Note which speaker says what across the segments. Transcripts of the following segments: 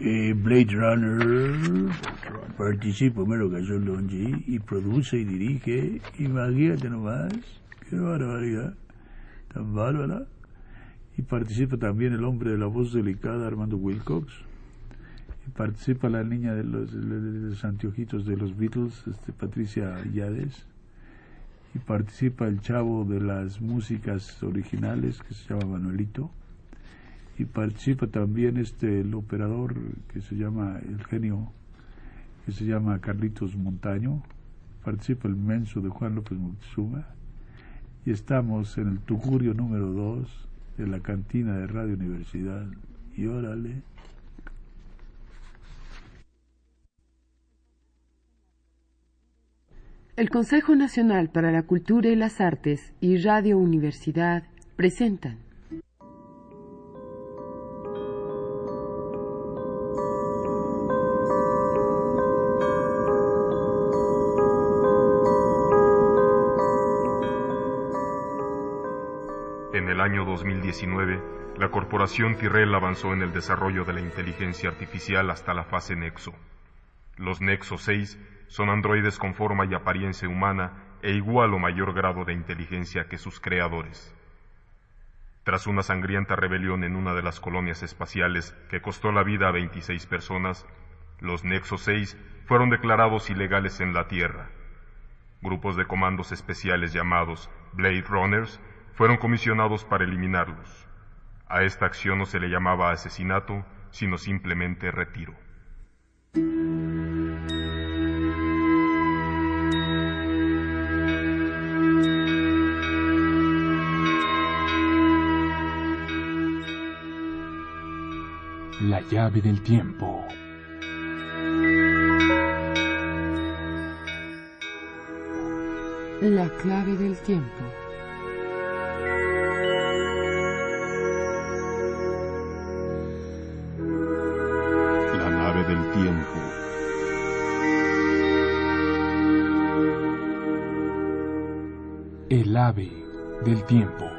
Speaker 1: Eh, Blade Runner participa primero Gasol Longi y produce y dirige. Imagínate nomás, qué barbaridad, tan bárbara. Y participa también el hombre de la voz delicada, Armando Wilcox. Y participa la niña de los, de los anteojitos de los Beatles, este, Patricia Yades. Y participa el chavo de las músicas originales, que se llama Manuelito y participa también este el operador que se llama el genio que se llama Carlitos Montaño. Participa el menso de Juan López Moctezuma. Y estamos en el tugurio número 2 de la cantina de Radio Universidad. Y órale.
Speaker 2: El Consejo Nacional para la Cultura y las Artes y Radio Universidad presentan
Speaker 3: año 2019, la corporación Tyrrell avanzó en el desarrollo de la inteligencia artificial hasta la fase Nexo. Los Nexo 6 son androides con forma y apariencia humana e igual o mayor grado de inteligencia que sus creadores. Tras una sangrienta rebelión en una de las colonias espaciales que costó la vida a 26 personas, los Nexo 6 fueron declarados ilegales en la Tierra. Grupos de comandos especiales llamados Blade Runners fueron comisionados para eliminarlos. A esta acción no se le llamaba asesinato, sino simplemente retiro.
Speaker 4: La llave del tiempo.
Speaker 2: La clave del tiempo.
Speaker 4: El ave del tiempo.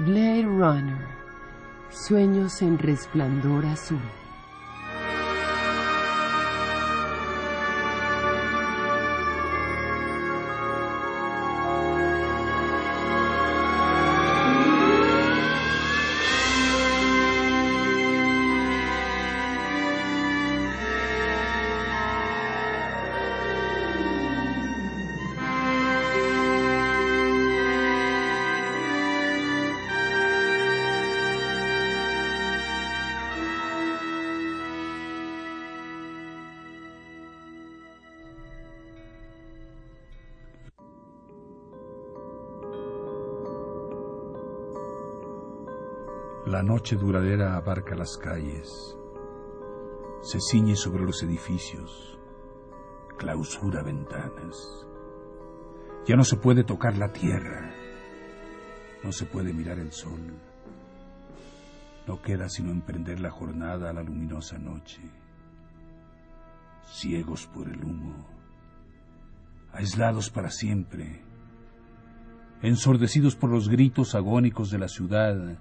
Speaker 2: Blade Runner. Sueños en resplandor azul.
Speaker 5: Noche duradera abarca las calles, se ciñe sobre los edificios, clausura ventanas. Ya no se puede tocar la tierra, no se puede mirar el sol. No queda sino emprender la jornada a la luminosa noche. Ciegos por el humo, aislados para siempre, ensordecidos por los gritos agónicos de la ciudad,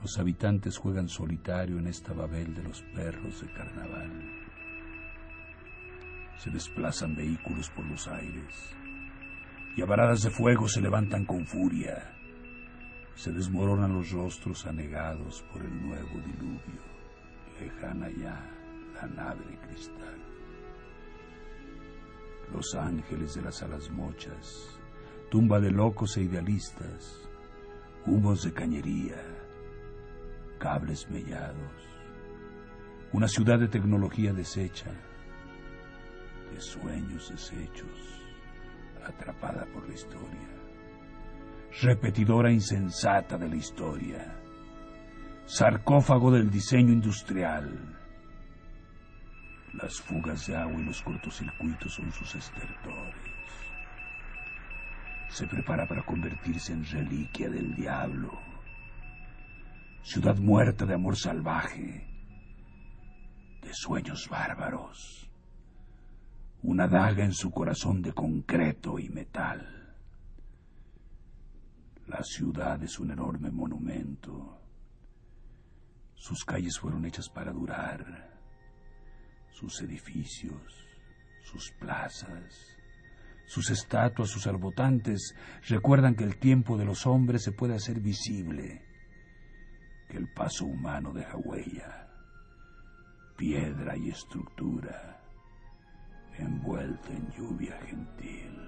Speaker 5: los habitantes juegan solitario en esta Babel de los perros de carnaval. Se desplazan vehículos por los aires y a varadas de fuego se levantan con furia. Se desmoronan los rostros anegados por el nuevo diluvio. Lejana ya la nave de cristal. Los ángeles de las alas mochas, tumba de locos e idealistas, humos de cañería cables mellados, una ciudad de tecnología deshecha, de sueños deshechos, atrapada por la historia, repetidora insensata de la historia, sarcófago del diseño industrial. Las fugas de agua y los cortocircuitos son sus estertores. Se prepara para convertirse en reliquia del diablo ciudad muerta de amor salvaje, de sueños bárbaros, una daga en su corazón de concreto y metal. La ciudad es un enorme monumento. Sus calles fueron hechas para durar. Sus edificios, sus plazas, sus estatuas, sus arbotantes recuerdan que el tiempo de los hombres se puede hacer visible, que el paso humano deja huella, piedra y estructura envuelto en lluvia gentil.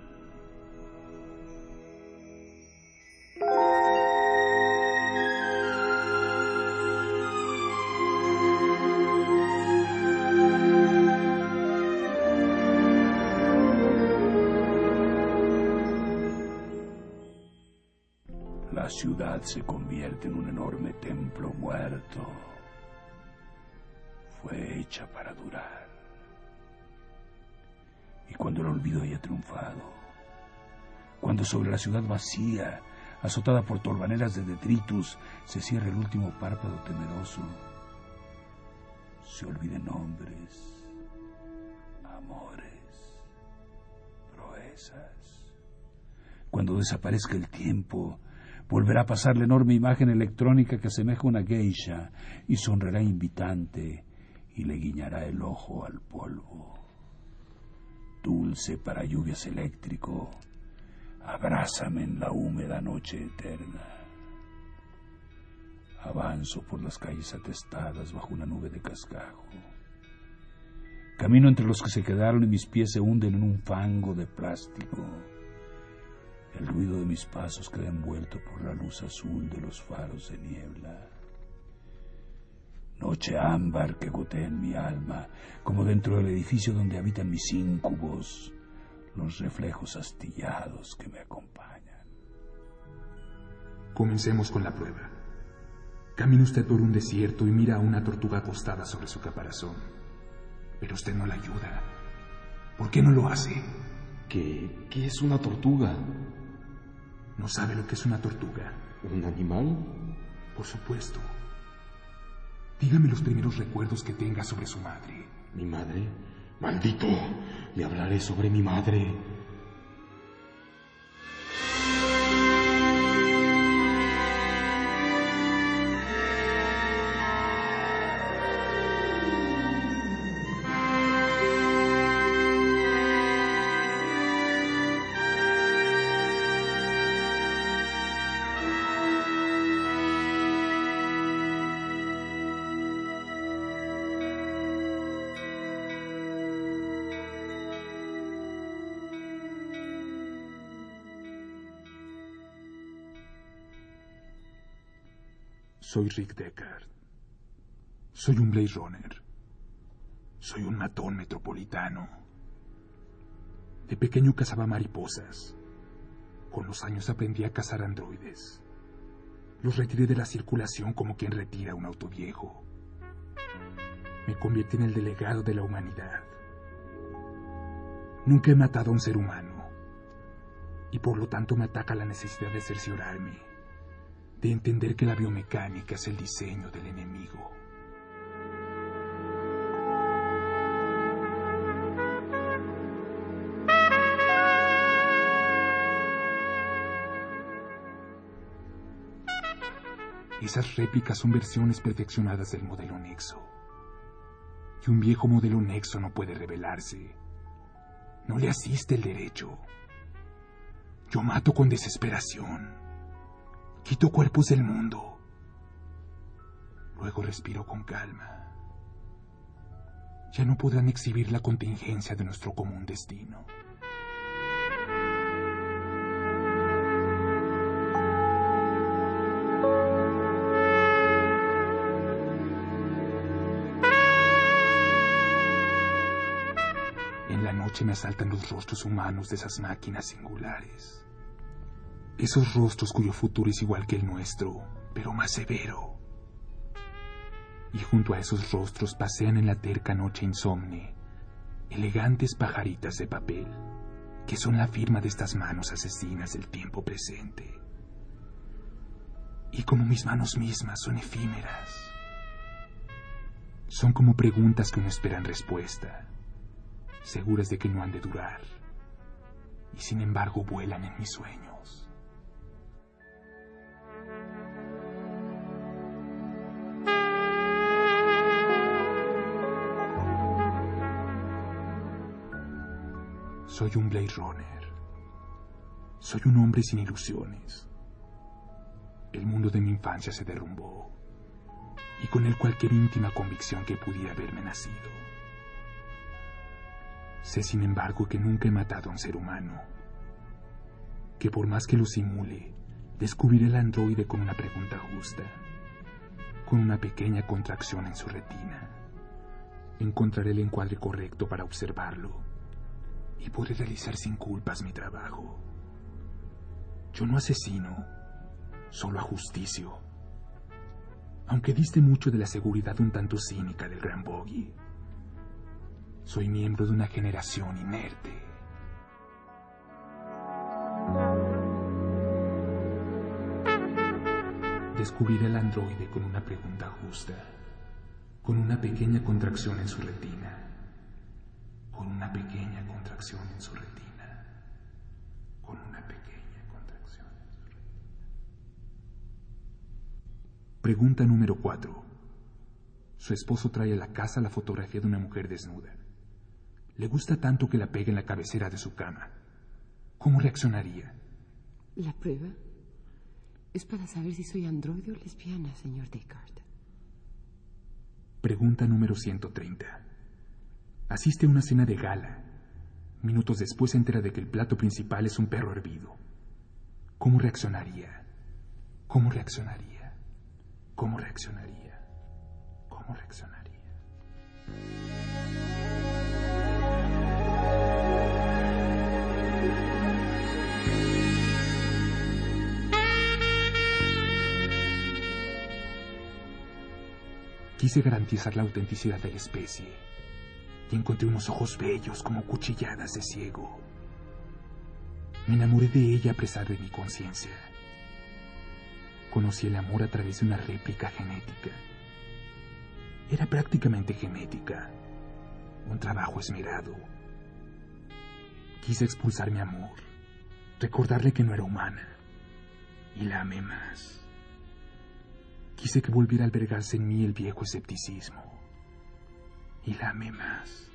Speaker 5: Se convierte en un enorme templo muerto. Fue hecha para durar y cuando el olvido haya triunfado, cuando sobre la ciudad vacía, azotada por torbaneras de detritus, se cierre el último párpado temeroso, se olviden nombres, amores, proezas. Cuando desaparezca el tiempo, volverá a pasar la enorme imagen electrónica que asemeja una geisha y sonreirá invitante y le guiñará el ojo al polvo dulce para lluvias eléctrico, abrázame en la húmeda noche eterna. Avanzo por las calles atestadas bajo una nube de cascajo. Camino entre los que se quedaron y mis pies se hunden en un fango de plástico. El ruido de mis pasos queda envuelto por la luz azul de los faros de niebla noche ámbar que gotea en mi alma, como dentro del edificio donde habitan mis íncubos, los reflejos astillados que me acompañan.
Speaker 6: Comencemos con la prueba. Camina usted por un desierto y mira a una tortuga acostada sobre su caparazón. Pero usted no la ayuda. ¿Por qué no lo hace?
Speaker 7: ¿Qué, qué es una tortuga?
Speaker 6: ¿No sabe lo que es una tortuga?
Speaker 7: ¿Un animal?
Speaker 6: Por supuesto. Dígame los primeros recuerdos que tenga sobre su madre.
Speaker 7: ¿Mi madre? Maldito. Le hablaré sobre mi madre.
Speaker 6: Soy Rick Deckard. Soy un Blade Runner. Soy un matón metropolitano. De pequeño cazaba mariposas. Con los años aprendí a cazar androides. Los retiré de la circulación como quien retira un auto viejo. Me convierte en el delegado de la humanidad. Nunca he matado a un ser humano. Y por lo tanto me ataca la necesidad de cerciorarme de entender que la biomecánica es el diseño del enemigo. Esas réplicas son versiones perfeccionadas del modelo Nexo. Y un viejo modelo Nexo no puede revelarse. No le asiste el derecho. Yo mato con desesperación. Quito cuerpos del mundo. Luego respiro con calma. Ya no podrán exhibir la contingencia de nuestro común destino. En la noche me asaltan los rostros humanos de esas máquinas singulares. Esos rostros cuyo futuro es igual que el nuestro, pero más severo. Y junto a esos rostros pasean en la terca noche insomne elegantes pajaritas de papel, que son la firma de estas manos asesinas del tiempo presente. Y como mis manos mismas son efímeras, son como preguntas que no esperan respuesta, seguras de que no han de durar, y sin embargo vuelan en mis sueños. Soy un Blade Runner. Soy un hombre sin ilusiones. El mundo de mi infancia se derrumbó y con él cualquier íntima convicción que pudiera haberme nacido. Sé, sin embargo, que nunca he matado a un ser humano, que por más que lo simule, descubriré el androide con una pregunta justa, con una pequeña contracción en su retina. Encontraré el encuadre correcto para observarlo y podré realizar sin culpas mi trabajo. Yo no asesino, solo ajusticio. Aunque diste mucho de la seguridad un tanto cínica del Gran Boggy. Soy miembro de una generación inerte. Descubriré al androide con una pregunta justa, con una pequeña contracción en su retina, con una pequeña contracción en su retina, con una pequeña contracción en su retina. Pregunta número 4. Su esposo trae a la casa la fotografía de una mujer desnuda. Le gusta tanto que la pegue en la cabecera de su cama. ¿Cómo reaccionaría?
Speaker 2: La prueba es para saber si soy androide o lesbiana, señor Descartes.
Speaker 6: Pregunta número 130. Asiste a una cena de gala. Minutos después se entera de que el plato principal es un perro hervido. ¿Cómo reaccionaría? ¿Cómo reaccionaría? ¿Cómo reaccionaría? ¿Cómo reaccionaría? Quise garantizar la autenticidad de la especie y encontré unos ojos bellos como cuchilladas de ciego. Me enamoré de ella a pesar de mi conciencia. Conocí el amor a través de una réplica genética. Era prácticamente genética, un trabajo esmerado. Quise expulsar mi amor, recordarle que no era humana, y la amé más. Quise que volviera a albergarse en mí el viejo escepticismo. Y la amé más.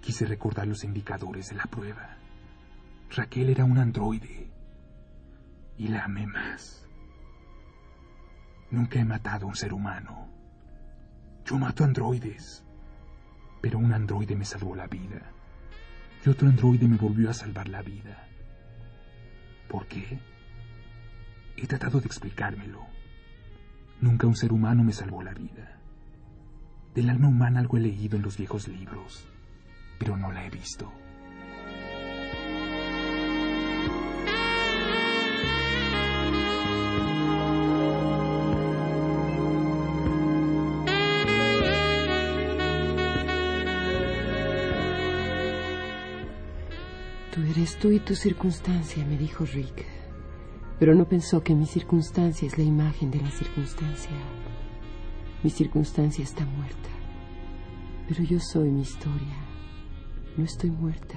Speaker 6: Quise recordar los indicadores de la prueba. Raquel era un androide. Y la amé más. Nunca he matado a un ser humano. Yo mato androides. Pero un androide me salvó la vida. Y otro androide me volvió a salvar la vida. ¿Por qué? He tratado de explicármelo. Nunca un ser humano me salvó la vida. Del alma humana algo he leído en los viejos libros, pero no la he visto.
Speaker 2: Tú eres tú y tu circunstancia, me dijo Rick. Pero no pensó que mi circunstancia es la imagen de la circunstancia. Mi circunstancia está muerta. Pero yo soy mi historia. No estoy muerta.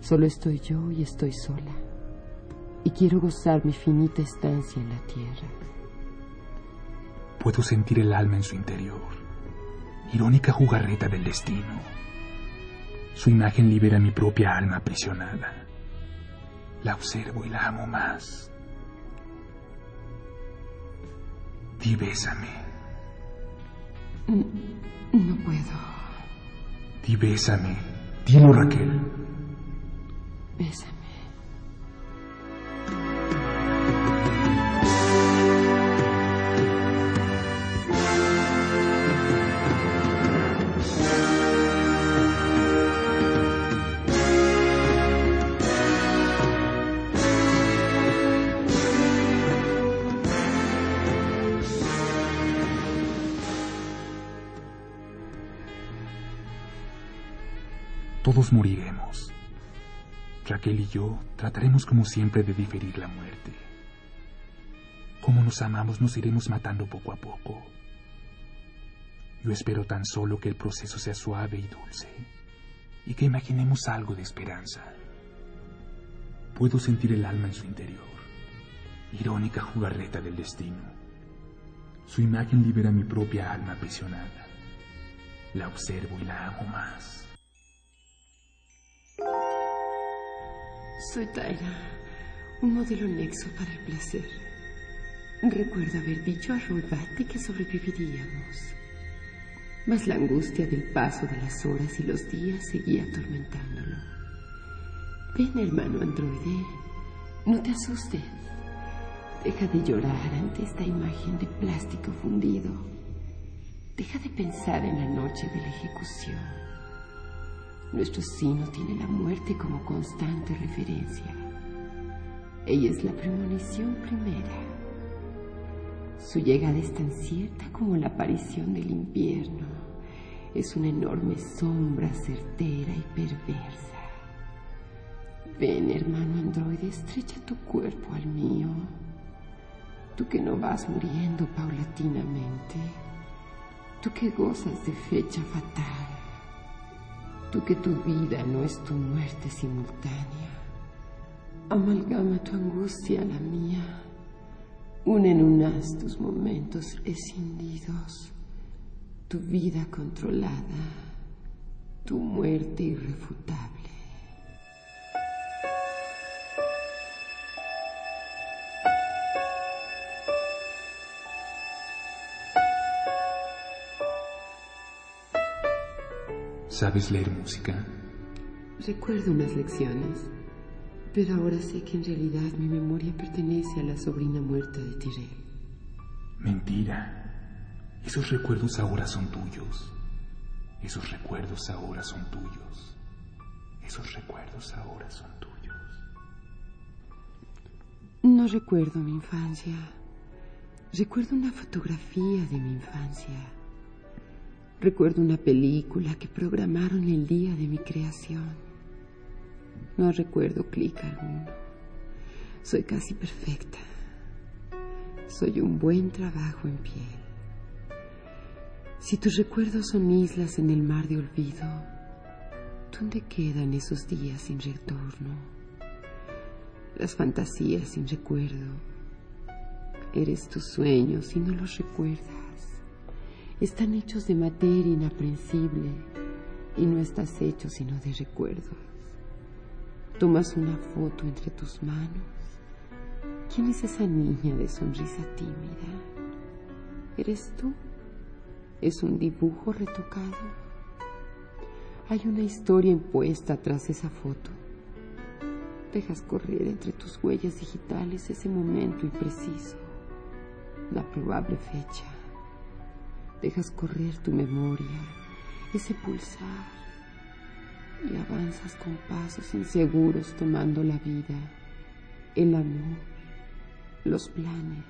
Speaker 2: Solo estoy yo y estoy sola. Y quiero gozar mi finita estancia en la tierra.
Speaker 6: Puedo sentir el alma en su interior. Irónica jugarreta del destino. Su imagen libera mi propia alma aprisionada. La observo y la amo más. Di bésame.
Speaker 2: No puedo.
Speaker 6: Di bésame. Dilo, Raquel.
Speaker 2: Bésame.
Speaker 6: Todos moriremos. Raquel y yo trataremos como siempre de diferir la muerte. Como nos amamos nos iremos matando poco a poco. Yo espero tan solo que el proceso sea suave y dulce y que imaginemos algo de esperanza. Puedo sentir el alma en su interior, irónica jugarreta del destino. Su imagen libera mi propia alma aprisionada. La observo y la amo más.
Speaker 2: Soy Taira, un modelo nexo para el placer. Recuerdo haber dicho a Rolbati que sobreviviríamos. Mas la angustia del paso de las horas y los días seguía atormentándolo. Ven, hermano androide, no te asustes. Deja de llorar ante esta imagen de plástico fundido. Deja de pensar en la noche de la ejecución. Nuestro sino tiene la muerte como constante referencia. Ella es la premonición primera. Su llegada es tan cierta como la aparición del invierno. Es una enorme sombra certera y perversa. Ven, hermano androide, estrecha tu cuerpo al mío. Tú que no vas muriendo paulatinamente. Tú que gozas de fecha fatal. Tú que tu vida no es tu muerte simultánea. Amalgama tu angustia a la mía. Une en unas tus momentos escindidos, tu vida controlada, tu muerte irrefutable.
Speaker 6: ¿Sabes leer música?
Speaker 2: Recuerdo unas lecciones, pero ahora sé que en realidad mi memoria pertenece a la sobrina muerta de Tyrell.
Speaker 6: Mentira. Esos recuerdos ahora son tuyos. Esos recuerdos ahora son tuyos. Esos recuerdos ahora son tuyos.
Speaker 2: No recuerdo mi infancia. Recuerdo una fotografía de mi infancia. Recuerdo una película que programaron el día de mi creación. No recuerdo clic alguno. Soy casi perfecta. Soy un buen trabajo en piel. Si tus recuerdos son islas en el mar de olvido, ¿dónde quedan esos días sin retorno? Las fantasías sin recuerdo. Eres tus sueños y no los recuerdas. Están hechos de materia inaprensible y no estás hecho sino de recuerdos. Tomas una foto entre tus manos. ¿Quién es esa niña de sonrisa tímida? ¿Eres tú? ¿Es un dibujo retocado? Hay una historia impuesta tras esa foto. Dejas correr entre tus huellas digitales ese momento impreciso, la probable fecha. Dejas correr tu memoria, ese pulsar, y avanzas con pasos inseguros tomando la vida, el amor, los planes,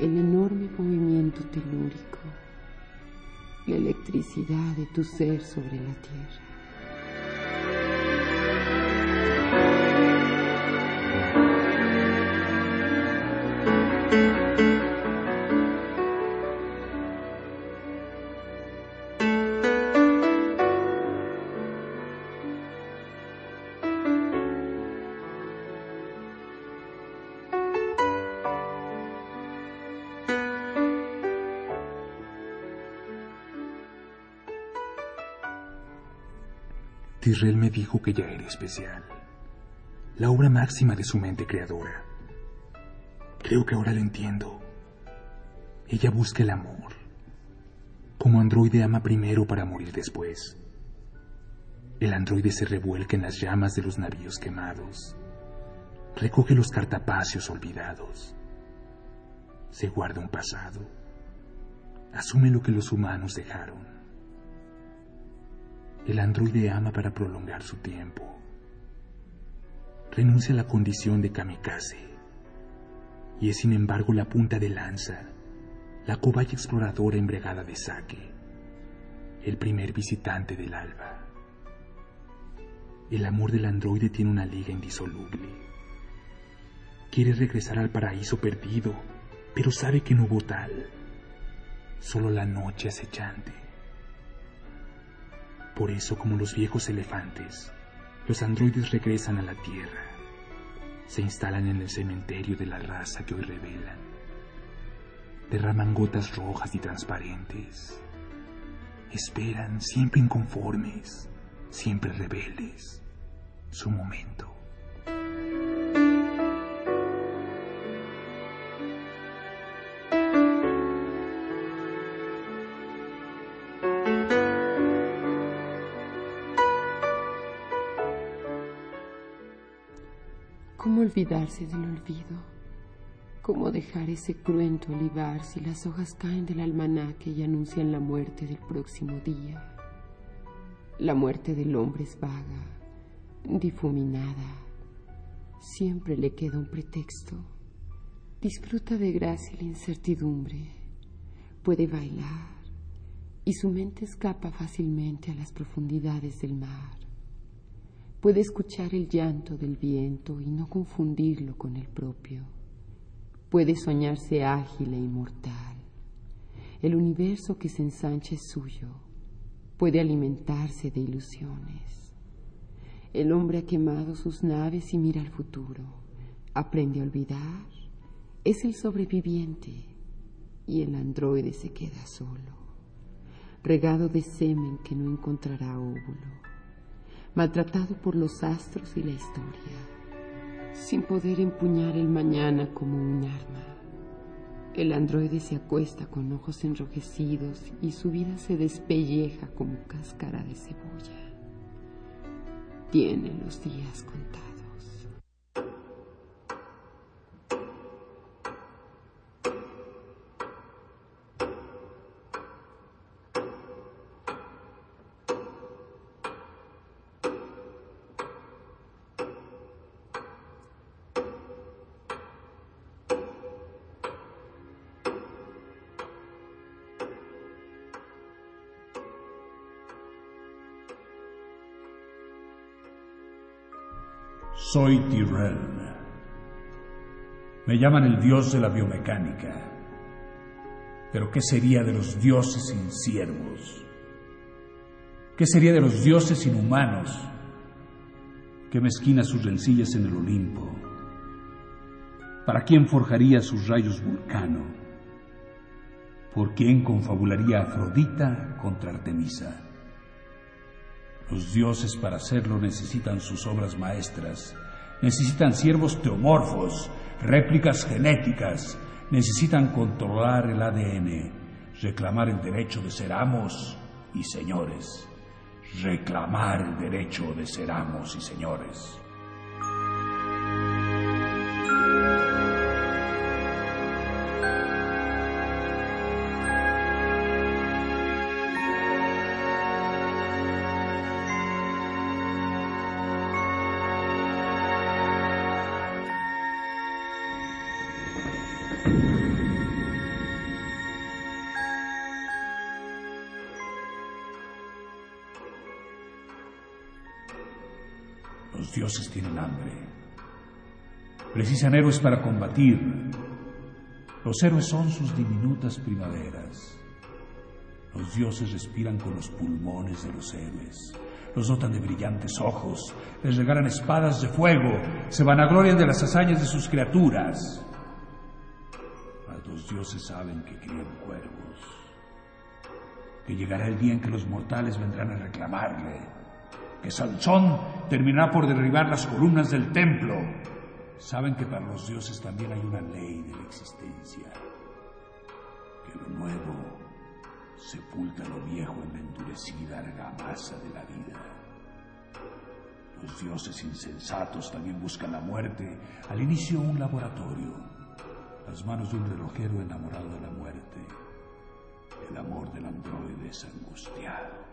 Speaker 2: el enorme movimiento telúrico, la electricidad de tu ser sobre la tierra.
Speaker 6: Tyrell me dijo que ya era especial, la obra máxima de su mente creadora. Creo que ahora lo entiendo. Ella busca el amor, como androide ama primero para morir después. El androide se revuelca en las llamas de los navíos quemados, recoge los cartapacios olvidados, se guarda un pasado, asume lo que los humanos dejaron el androide ama para prolongar su tiempo. Renuncia a la condición de kamikaze y es sin embargo la punta de lanza, la cobaya exploradora embregada de saque, el primer visitante del alba. El amor del androide tiene una liga indisoluble. Quiere regresar al paraíso perdido, pero sabe que no hubo tal. solo la noche acechante. Por eso, como los viejos elefantes, los androides regresan a la Tierra, se instalan en el cementerio de la raza que hoy revelan, derraman gotas rojas y transparentes, esperan siempre inconformes, siempre rebeldes, su momento.
Speaker 2: Olvidarse del olvido? ¿Cómo dejar ese cruento olivar si las hojas caen del almanaque y anuncian la muerte del próximo día? La muerte del hombre es vaga, difuminada. Siempre le queda un pretexto. Disfruta de gracia la incertidumbre. Puede bailar y su mente escapa fácilmente a las profundidades del mar. Puede escuchar el llanto del viento y no confundirlo con el propio. Puede soñarse ágil e inmortal. El universo que se ensancha es suyo. Puede alimentarse de ilusiones. El hombre ha quemado sus naves y mira al futuro. Aprende a olvidar. Es el sobreviviente y el androide se queda solo, regado de semen que no encontrará óvulo maltratado por los astros y la historia, sin poder empuñar el mañana como un arma. El androide se acuesta con ojos enrojecidos y su vida se despelleja como cáscara de cebolla. Tiene los días contados.
Speaker 5: Soy Tyrell. Me llaman el dios de la biomecánica. Pero ¿qué sería de los dioses sin siervos? ¿Qué sería de los dioses inhumanos? ¿Qué mezquina sus rencillas en el Olimpo? ¿Para quién forjaría sus rayos Vulcano? ¿Por quién confabularía Afrodita contra Artemisa? Los dioses para hacerlo necesitan sus obras maestras, necesitan siervos teomorfos, réplicas genéticas, necesitan controlar el ADN, reclamar el derecho de ser amos y señores, reclamar el derecho de ser amos y señores. Héroes para combatir. Los héroes son sus diminutas primaveras. Los dioses respiran con los pulmones de los héroes. Los dotan de brillantes ojos, les regalan espadas de fuego, se vanaglorian de las hazañas de sus criaturas. los dioses saben que crían cuervos, que llegará el día en que los mortales vendrán a reclamarle que Sansón terminará por derribar las columnas del templo. Saben que para los dioses también hay una ley de la existencia, que lo nuevo sepulta lo viejo en la endurecida argamasa de la vida. Los dioses insensatos también buscan la muerte, al inicio un laboratorio, las manos de un relojero enamorado de la muerte. El amor del androide es angustiado.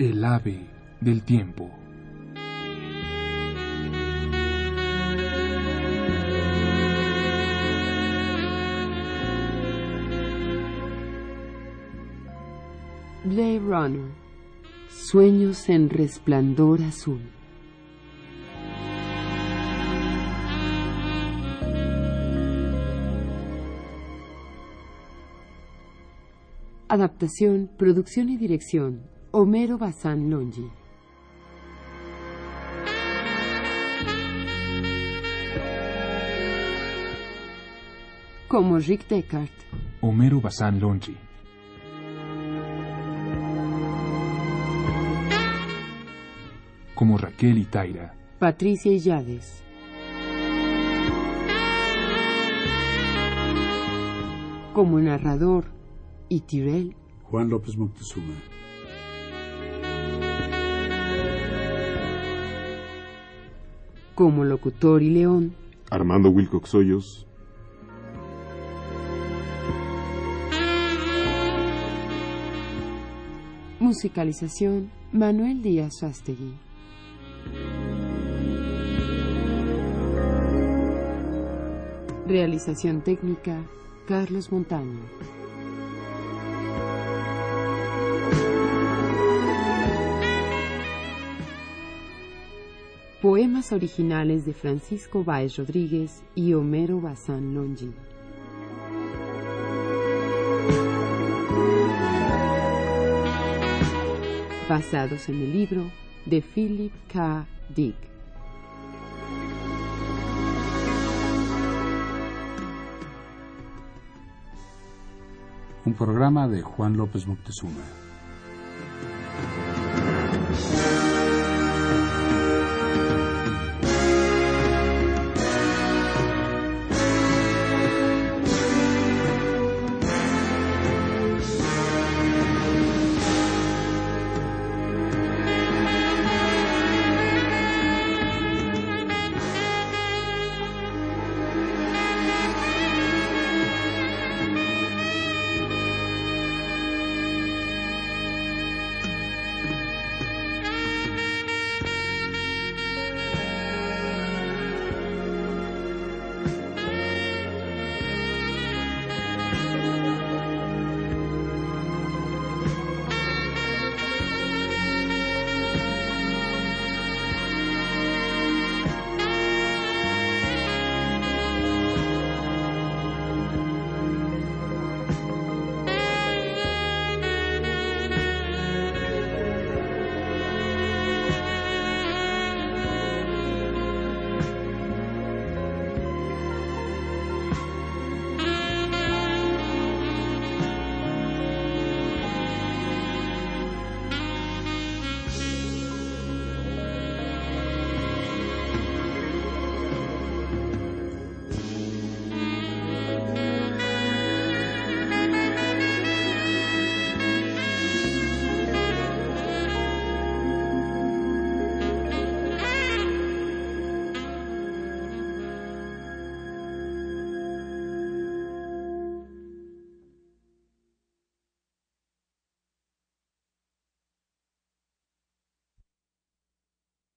Speaker 4: El ave del tiempo.
Speaker 2: Blade Runner. Sueños en resplandor azul. Adaptación, producción y dirección. Homero Bazán Longi. Como Rick Deckard.
Speaker 4: Homero Bazán Longi. Como Raquel y Taira.
Speaker 2: Patricia Illades. Como narrador y Tyrell.
Speaker 5: Juan López Moctezuma.
Speaker 2: Como locutor y león.
Speaker 3: Armando Wilcox Hoyos.
Speaker 2: Musicalización Manuel Díaz Astegui. Realización técnica Carlos Montaño. Poemas originales de Francisco Báez Rodríguez y Homero Bazán Longin. Basados en el libro de Philip K. Dick.
Speaker 5: Un programa de Juan López Moctezuma.